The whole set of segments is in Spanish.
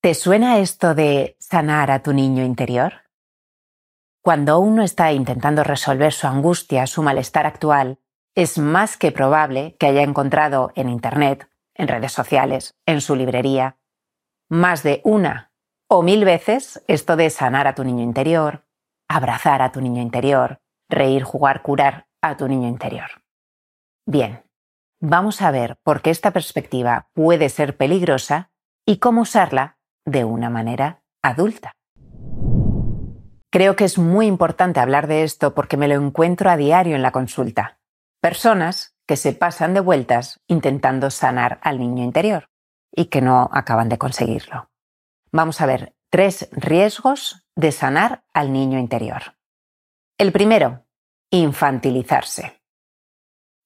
¿Te suena esto de sanar a tu niño interior? Cuando uno está intentando resolver su angustia, su malestar actual, es más que probable que haya encontrado en Internet, en redes sociales, en su librería, más de una o mil veces esto de sanar a tu niño interior, abrazar a tu niño interior, reír, jugar, curar a tu niño interior. Bien, vamos a ver por qué esta perspectiva puede ser peligrosa y cómo usarla de una manera adulta. Creo que es muy importante hablar de esto porque me lo encuentro a diario en la consulta. Personas que se pasan de vueltas intentando sanar al niño interior y que no acaban de conseguirlo. Vamos a ver tres riesgos de sanar al niño interior. El primero, infantilizarse.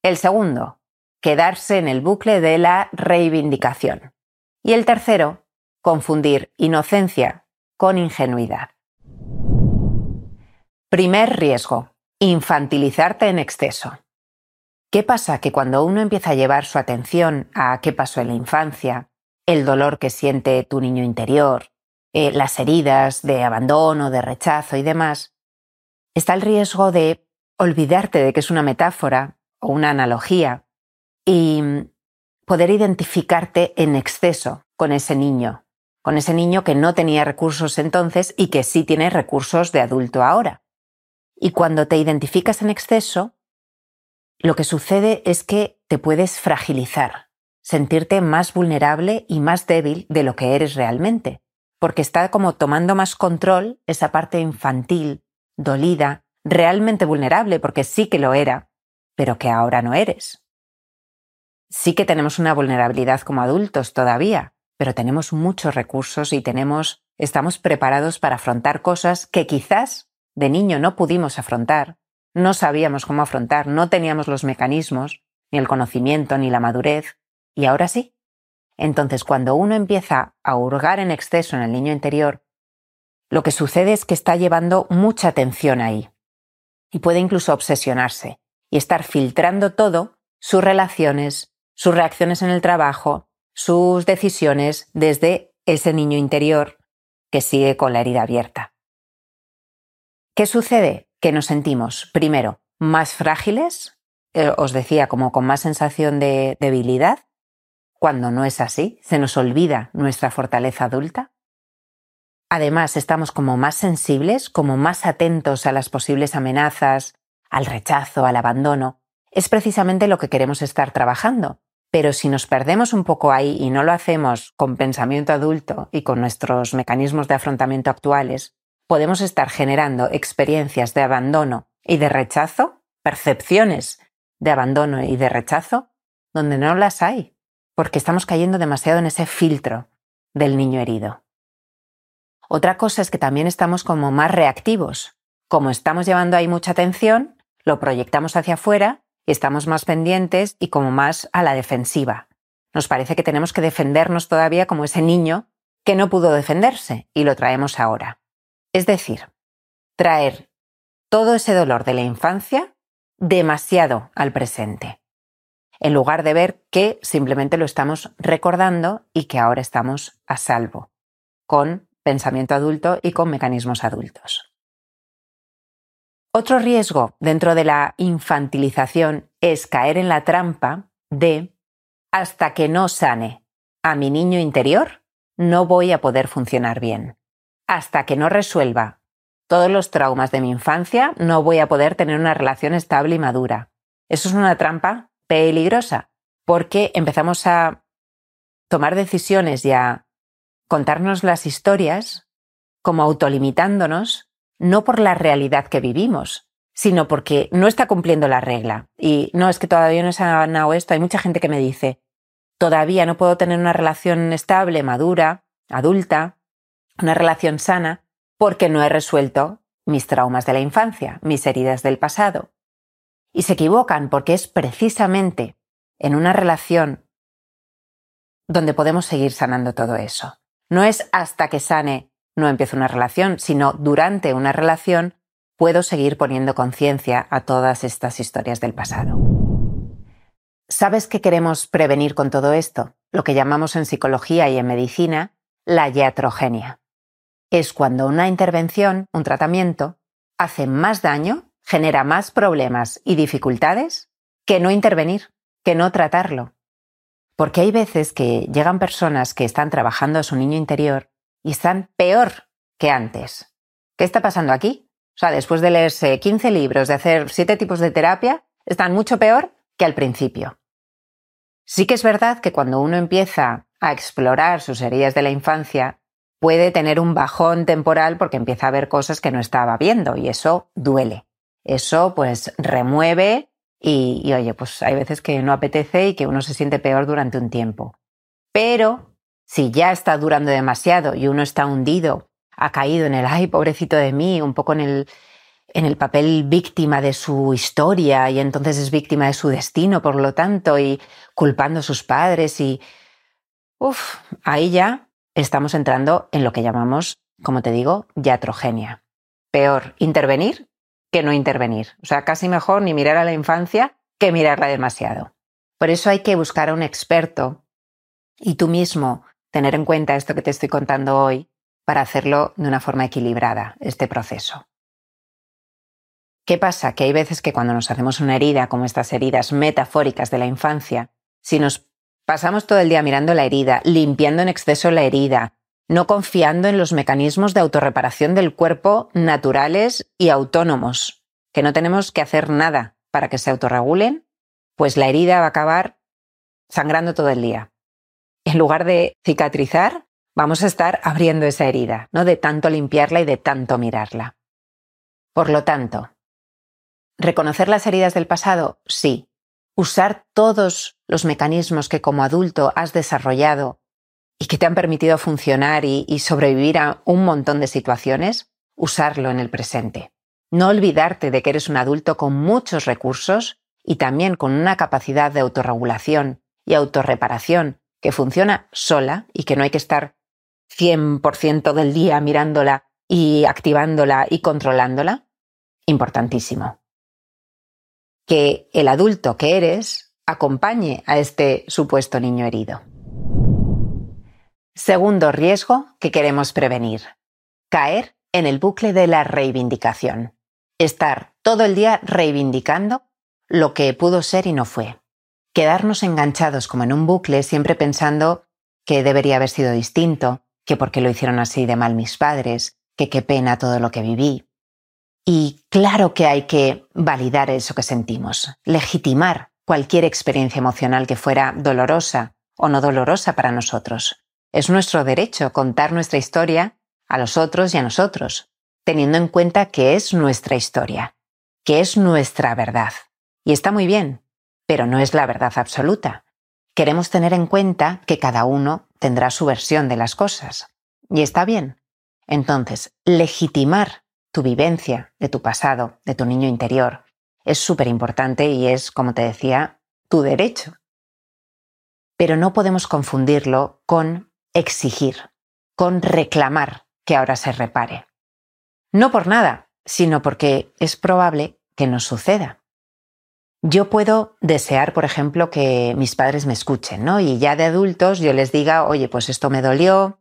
El segundo, quedarse en el bucle de la reivindicación. Y el tercero, confundir inocencia con ingenuidad. Primer riesgo, infantilizarte en exceso. ¿Qué pasa? Que cuando uno empieza a llevar su atención a qué pasó en la infancia, el dolor que siente tu niño interior, eh, las heridas de abandono, de rechazo y demás, está el riesgo de olvidarte de que es una metáfora o una analogía y poder identificarte en exceso con ese niño con ese niño que no tenía recursos entonces y que sí tiene recursos de adulto ahora. Y cuando te identificas en exceso, lo que sucede es que te puedes fragilizar, sentirte más vulnerable y más débil de lo que eres realmente, porque está como tomando más control esa parte infantil, dolida, realmente vulnerable, porque sí que lo era, pero que ahora no eres. Sí que tenemos una vulnerabilidad como adultos todavía, pero tenemos muchos recursos y tenemos, estamos preparados para afrontar cosas que quizás de niño no pudimos afrontar, no sabíamos cómo afrontar, no teníamos los mecanismos, ni el conocimiento, ni la madurez, y ahora sí. Entonces, cuando uno empieza a hurgar en exceso en el niño interior, lo que sucede es que está llevando mucha atención ahí, y puede incluso obsesionarse, y estar filtrando todo, sus relaciones, sus reacciones en el trabajo, sus decisiones desde ese niño interior que sigue con la herida abierta. ¿Qué sucede? Que nos sentimos, primero, más frágiles, eh, os decía, como con más sensación de debilidad, cuando no es así, se nos olvida nuestra fortaleza adulta. Además, estamos como más sensibles, como más atentos a las posibles amenazas, al rechazo, al abandono. Es precisamente lo que queremos estar trabajando, pero si nos perdemos un poco ahí y no lo hacemos con pensamiento adulto y con nuestros mecanismos de afrontamiento actuales, podemos estar generando experiencias de abandono y de rechazo, percepciones de abandono y de rechazo, donde no las hay, porque estamos cayendo demasiado en ese filtro del niño herido. Otra cosa es que también estamos como más reactivos. Como estamos llevando ahí mucha atención, lo proyectamos hacia afuera y estamos más pendientes y como más a la defensiva. Nos parece que tenemos que defendernos todavía como ese niño que no pudo defenderse y lo traemos ahora. Es decir, traer todo ese dolor de la infancia demasiado al presente, en lugar de ver que simplemente lo estamos recordando y que ahora estamos a salvo, con pensamiento adulto y con mecanismos adultos. Otro riesgo dentro de la infantilización es caer en la trampa de hasta que no sane a mi niño interior, no voy a poder funcionar bien. Hasta que no resuelva todos los traumas de mi infancia, no voy a poder tener una relación estable y madura. Eso es una trampa peligrosa, porque empezamos a tomar decisiones y a contarnos las historias como autolimitándonos no por la realidad que vivimos, sino porque no está cumpliendo la regla. Y no, es que todavía no he sanado esto. Hay mucha gente que me dice, todavía no puedo tener una relación estable, madura, adulta, una relación sana, porque no he resuelto mis traumas de la infancia, mis heridas del pasado. Y se equivocan porque es precisamente en una relación donde podemos seguir sanando todo eso. No es hasta que sane no empiezo una relación, sino durante una relación puedo seguir poniendo conciencia a todas estas historias del pasado. ¿Sabes qué queremos prevenir con todo esto? Lo que llamamos en psicología y en medicina la iatrogenia. Es cuando una intervención, un tratamiento, hace más daño, genera más problemas y dificultades que no intervenir, que no tratarlo. Porque hay veces que llegan personas que están trabajando a su niño interior y están peor que antes. ¿Qué está pasando aquí? O sea, después de leerse 15 libros, de hacer 7 tipos de terapia, están mucho peor que al principio. Sí que es verdad que cuando uno empieza a explorar sus heridas de la infancia, puede tener un bajón temporal porque empieza a ver cosas que no estaba viendo y eso duele. Eso pues remueve y, y, oye, pues hay veces que no apetece y que uno se siente peor durante un tiempo. Pero si ya está durando demasiado y uno está hundido, ha caído en el, ay, pobrecito de mí, un poco en el, en el papel víctima de su historia y entonces es víctima de su destino, por lo tanto, y culpando a sus padres y... Uf, ahí ya estamos entrando en lo que llamamos, como te digo, iatrogenia. Peor intervenir que no intervenir. O sea, casi mejor ni mirar a la infancia que mirarla demasiado. Por eso hay que buscar a un experto y tú mismo tener en cuenta esto que te estoy contando hoy para hacerlo de una forma equilibrada, este proceso. ¿Qué pasa? Que hay veces que cuando nos hacemos una herida, como estas heridas metafóricas de la infancia, si nos pasamos todo el día mirando la herida, limpiando en exceso la herida, no confiando en los mecanismos de autorreparación del cuerpo naturales y autónomos, que no tenemos que hacer nada para que se autorregulen, pues la herida va a acabar sangrando todo el día. En lugar de cicatrizar, vamos a estar abriendo esa herida, ¿no? De tanto limpiarla y de tanto mirarla. Por lo tanto, ¿Reconocer las heridas del pasado? Sí. Usar todos los mecanismos que como adulto has desarrollado y que te han permitido funcionar y, y, sobrevivir a un montón de situaciones, usarlo en el presente. No olvidarte de que eres un adulto con muchos recursos y también con una capacidad de autorregulación y autorreparación que funciona sola y que no hay que estar 100% del día mirándola y activándola y controlándola. Importantísimo que el adulto que eres acompañe a este supuesto niño herido. Segundo riesgo que queremos prevenir. Caer en el bucle de la reivindicación. Estar todo el día reivindicando lo que pudo ser y no fue. Quedarnos enganchados como en un bucle siempre pensando que debería haber sido distinto, que porque lo hicieron así de mal mis padres, que qué pena todo lo que viví, y claro que hay que validar eso que sentimos, legitimar cualquier experiencia emocional que fuera dolorosa o no dolorosa para nosotros. Es nuestro derecho contar nuestra historia a los otros y a nosotros, teniendo en cuenta que es nuestra historia, que es nuestra verdad. Y está muy bien, pero no es la verdad absoluta. Queremos tener en cuenta que cada uno tendrá su versión de las cosas. Y está bien. Entonces, legitimar tu vivencia de tu pasado, de tu niño interior, es súper importante y es, como te decía, tu derecho. Pero no podemos confundirlo con exigir, con reclamar que ahora se repare. No por nada, sino porque es probable que nos suceda. Yo puedo desear, por ejemplo, que mis padres me escuchen, ¿no? Y ya de adultos yo les diga, oye, pues esto me dolió,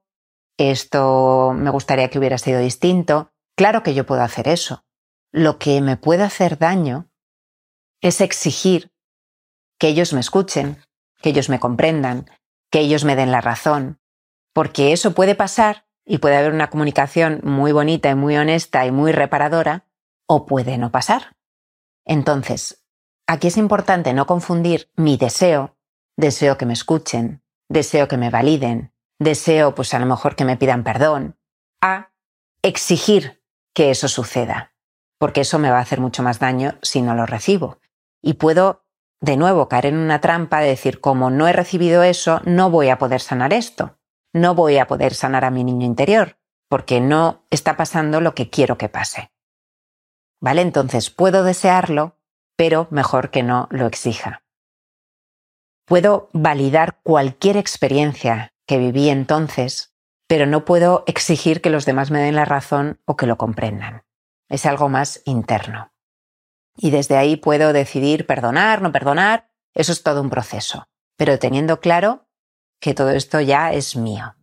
esto me gustaría que hubiera sido distinto, Claro que yo puedo hacer eso. Lo que me puede hacer daño es exigir que ellos me escuchen, que ellos me comprendan, que ellos me den la razón, porque eso puede pasar y puede haber una comunicación muy bonita y muy honesta y muy reparadora, o puede no pasar. Entonces, aquí es importante no confundir mi deseo, deseo que me escuchen, deseo que me validen, deseo pues a lo mejor que me pidan perdón, a exigir que eso suceda, porque eso me va a hacer mucho más daño si no lo recibo. Y puedo, de nuevo, caer en una trampa de decir, como no he recibido eso, no voy a poder sanar esto, no voy a poder sanar a mi niño interior, porque no está pasando lo que quiero que pase. ¿Vale? Entonces puedo desearlo, pero mejor que no lo exija. Puedo validar cualquier experiencia que viví entonces pero no puedo exigir que los demás me den la razón o que lo comprendan. Es algo más interno. Y desde ahí puedo decidir perdonar, no perdonar, eso es todo un proceso, pero teniendo claro que todo esto ya es mío.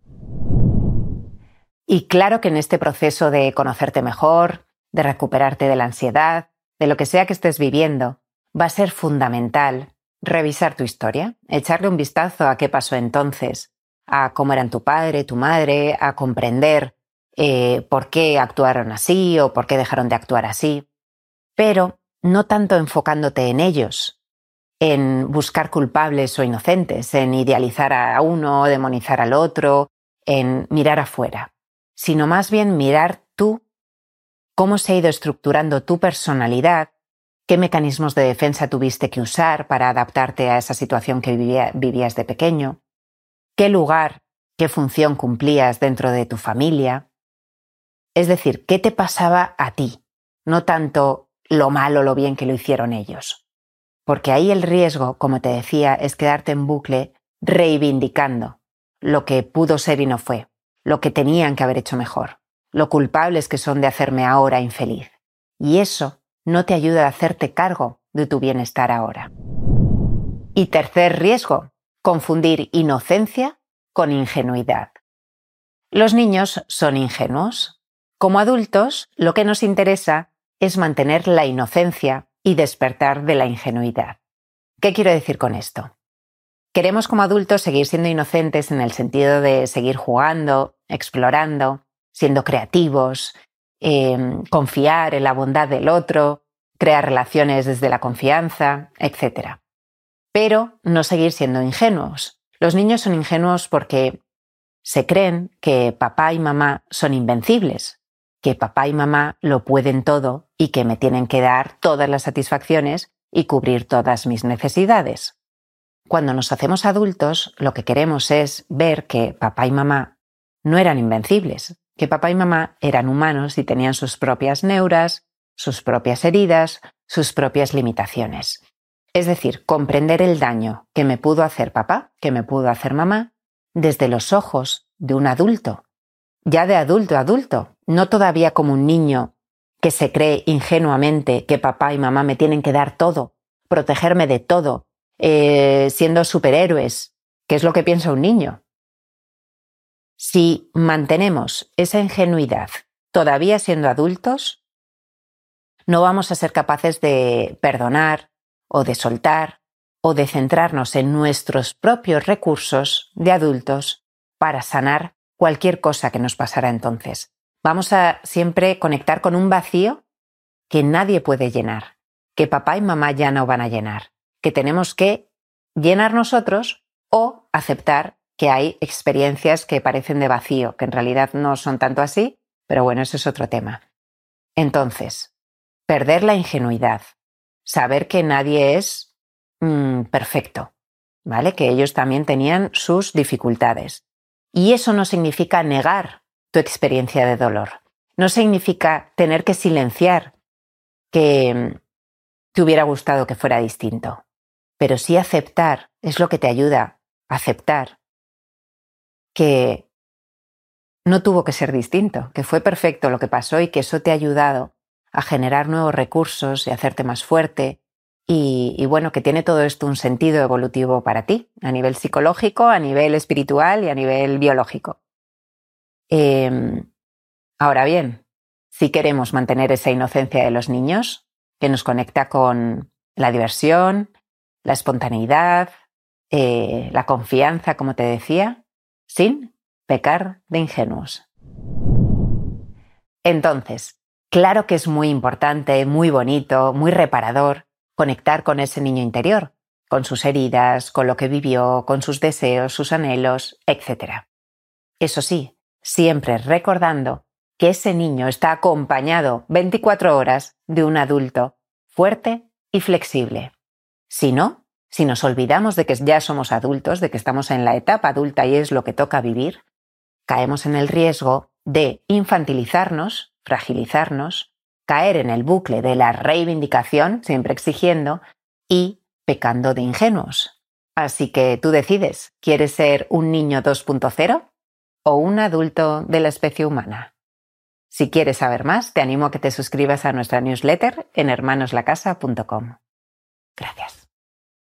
Y claro que en este proceso de conocerte mejor, de recuperarte de la ansiedad, de lo que sea que estés viviendo, va a ser fundamental revisar tu historia, echarle un vistazo a qué pasó entonces, a cómo eran tu padre, tu madre, a comprender eh, por qué actuaron así o por qué dejaron de actuar así, pero no tanto enfocándote en ellos, en buscar culpables o inocentes, en idealizar a uno, demonizar al otro, en mirar afuera, sino más bien mirar cómo se ha ido estructurando tu personalidad, qué mecanismos de defensa tuviste que usar para adaptarte a esa situación que vivías de pequeño, qué lugar, qué función cumplías dentro de tu familia. Es decir, qué te pasaba a ti, no tanto lo malo o lo bien que lo hicieron ellos. Porque ahí el riesgo, como te decía, es quedarte en bucle reivindicando lo que pudo ser y no fue, lo que tenían que haber hecho mejor, lo culpables que son de hacerme ahora infeliz. Y eso no te ayuda a hacerte cargo de tu bienestar ahora. Y tercer riesgo, confundir inocencia con ingenuidad. Los niños son ingenuos. Como adultos, lo que nos interesa es mantener la inocencia y despertar de la ingenuidad. ¿Qué quiero decir con esto? Queremos como adultos seguir siendo inocentes en el sentido de seguir jugando, explorando, siendo creativos, em, confiar en la bondad del otro, crear relaciones desde la confianza, etc. Pero no seguir siendo ingenuos. Los niños son ingenuos porque se creen que papá y mamá son invencibles, que papá y mamá lo pueden todo y que me tienen que dar todas las satisfacciones y cubrir todas mis necesidades. Cuando nos hacemos adultos, lo que queremos es ver que papá y mamá no eran invencibles, que papá y mamá eran humanos y tenían sus propias neuras, sus propias heridas, sus propias limitaciones. Es decir, comprender el daño que me pudo hacer papá, que me pudo hacer mamá, desde los ojos de un adulto, ya de adulto a adulto, no todavía como un niño que se cree ingenuamente que papá y mamá me tienen que dar todo, protegerme de todo, eh, siendo superhéroes, que es lo que piensa un niño. Si mantenemos esa ingenuidad todavía siendo adultos, no vamos a ser capaces de perdonar o de soltar o de centrarnos en nuestros propios recursos de adultos para sanar cualquier cosa que nos pasara entonces. Vamos a siempre conectar con un vacío que nadie puede llenar, que papá y mamá ya no van a llenar, que tenemos que llenar nosotros o aceptar que hay experiencias que parecen de vacío, que en realidad no son tanto así, pero bueno, ese es otro tema. Entonces, perder la ingenuidad, saber que nadie es mm, perfecto, ¿vale? Que ellos también tenían sus dificultades. Y eso no significa negar tu experiencia de dolor. No significa tener que silenciar que mm, te hubiera gustado que fuera distinto. Pero sí aceptar es lo que te ayuda aceptar que no tuvo que ser distinto, que fue perfecto lo que pasó y que eso te ha ayudado a generar nuevos recursos y hacerte más fuerte. Y, bueno, que tiene todo esto un sentido evolutivo para ti, a nivel psicológico, a nivel espiritual y a nivel biológico. Em, ahora bien, si queremos mantener esa inocencia de los niños, que nos conecta con la diversión, la espontaneidad, eh, la confianza, como te decía, sin pecar de ingenuos. Entonces, claro que es muy importante, muy bonito, muy reparador conectar con ese niño interior, con sus heridas, con lo que vivió, con sus deseos, sus anhelos, etc. Eso sí, siempre recordando que ese niño está acompañado 24 horas de un adulto fuerte y flexible. Si no, si nos olvidamos de que ya somos adultos, de que estamos en la etapa adulta y es lo que toca vivir, caemos en el riesgo de infantilizarnos, fragilizarnos, caer en el bucle de la reivindicación, siempre exigiendo, y pecando de ingenuos. Así que tú decides, ¿quieres ser un niño 2.0 o un adulto de la especie humana? Si quieres saber más, te animo a que te suscribas a nuestra newsletter en hermanoslacasa.com. Gracias.